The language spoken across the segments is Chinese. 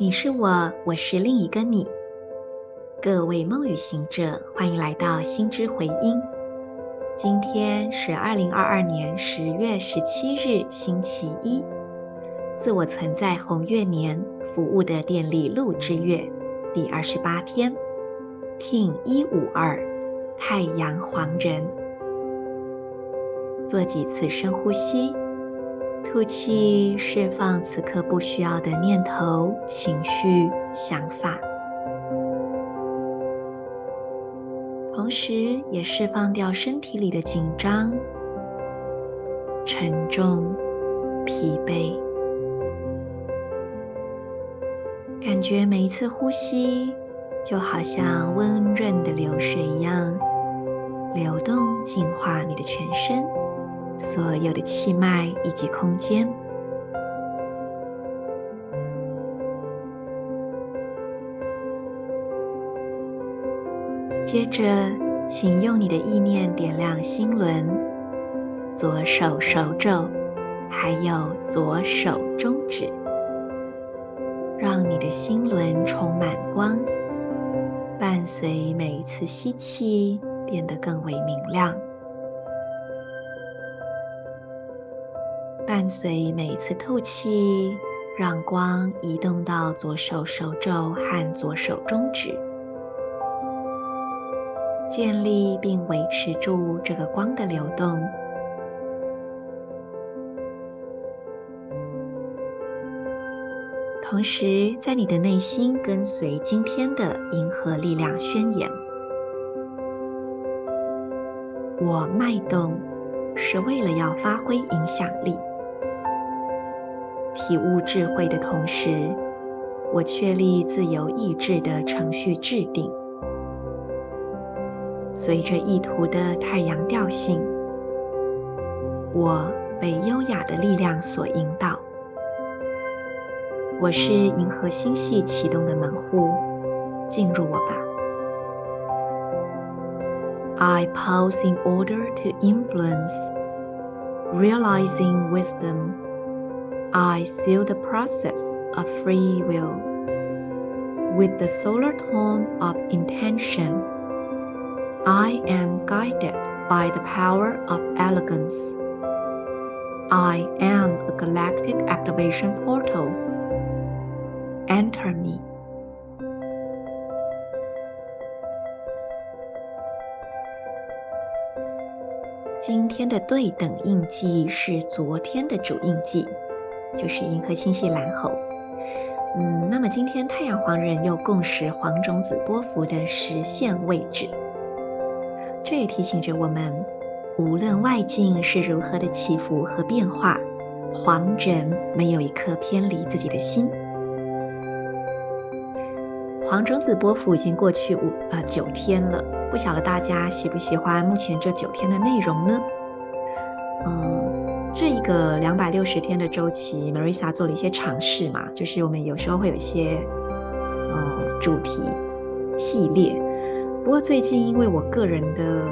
你是我，我是另一个你。各位梦语行者，欢迎来到心之回音。今天是二零二二年十月十七日，星期一。自我存在红月年服务的电力录之月第二十八天，King 一五二，太阳黄人。做几次深呼吸。吐气，释放此刻不需要的念头、情绪、想法，同时也释放掉身体里的紧张、沉重、疲惫。感觉每一次呼吸，就好像温润的流水一样，流动净化你的全身。所有的气脉以及空间。接着，请用你的意念点亮心轮、左手手肘，还有左手中指，让你的心轮充满光，伴随每一次吸气，变得更为明亮。伴随每一次吐气，让光移动到左手手肘和左手中指，建立并维持住这个光的流动。同时，在你的内心跟随今天的银河力量宣言：我脉动是为了要发挥影响力。体悟智慧的同时，我确立自由意志的程序制定。随着意图的太阳调性，我被优雅的力量所引导。我是银河星系启动的门户，进入我吧。I pause in order to influence, realizing wisdom. I seal the process of free will with the solar tone of intention. I am guided by the power of elegance. I am a galactic activation portal. Enter me. 今天的对等印记是昨天的主印记。 就是银河星系蓝猴，嗯，那么今天太阳黄人又共识黄种子波幅的实现位置，这也提醒着我们，无论外境是如何的起伏和变化，黄人没有一刻偏离自己的心。黄种子波幅已经过去五呃九天了，不晓得大家喜不喜欢目前这九天的内容呢？嗯。这一个两百六十天的周期，Marissa 做了一些尝试嘛，就是我们有时候会有一些嗯主题系列。不过最近因为我个人的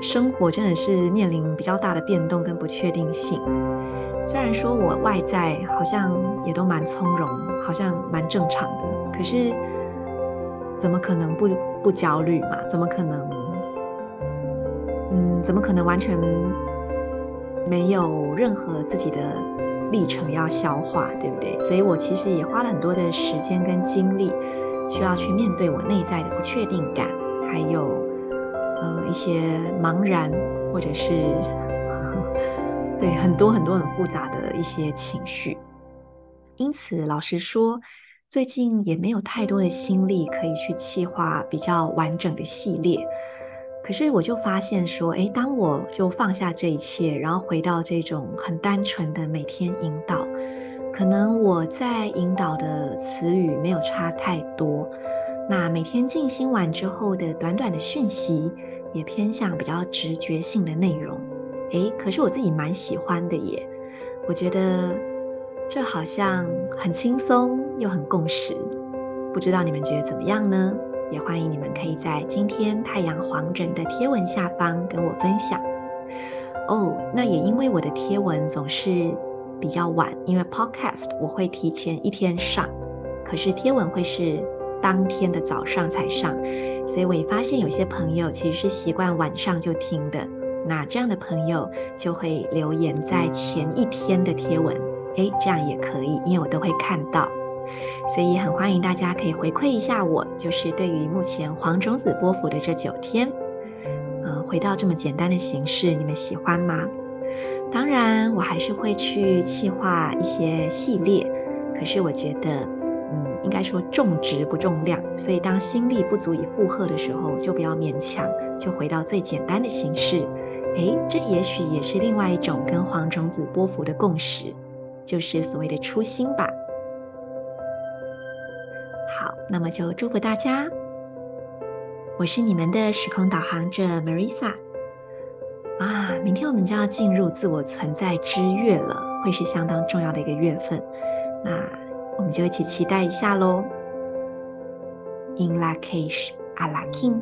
生活真的是面临比较大的变动跟不确定性，虽然说我外在好像也都蛮从容，好像蛮正常的，可是怎么可能不不焦虑嘛？怎么可能？嗯，怎么可能完全？没有任何自己的历程要消化，对不对？所以我其实也花了很多的时间跟精力，需要去面对我内在的不确定感，还有呃一些茫然，或者是 对很多很多很复杂的一些情绪。因此，老实说，最近也没有太多的心力可以去计划比较完整的系列。可是我就发现说，诶，当我就放下这一切，然后回到这种很单纯的每天引导，可能我在引导的词语没有差太多。那每天静心完之后的短短的讯息，也偏向比较直觉性的内容。诶，可是我自己蛮喜欢的耶。我觉得这好像很轻松又很共识，不知道你们觉得怎么样呢？也欢迎你们可以在今天太阳黄人的贴文下方跟我分享哦。那也因为我的贴文总是比较晚，因为 Podcast 我会提前一天上，可是贴文会是当天的早上才上，所以我也发现有些朋友其实是习惯晚上就听的。那这样的朋友就会留言在前一天的贴文，诶，这样也可以，因为我都会看到。所以很欢迎大家可以回馈一下我，就是对于目前黄种子波符的这九天，呃，回到这么简单的形式，你们喜欢吗？当然，我还是会去企划一些系列，可是我觉得，嗯，应该说重质不重量，所以当心力不足以负荷的时候，就不要勉强，就回到最简单的形式。诶，这也许也是另外一种跟黄种子波符的共识，就是所谓的初心吧。好，那么就祝福大家。我是你们的时空导航者 Marisa。啊，明天我们就要进入自我存在之月了，会是相当重要的一个月份。那我们就一起期待一下喽。In Lak'ech Ala K'in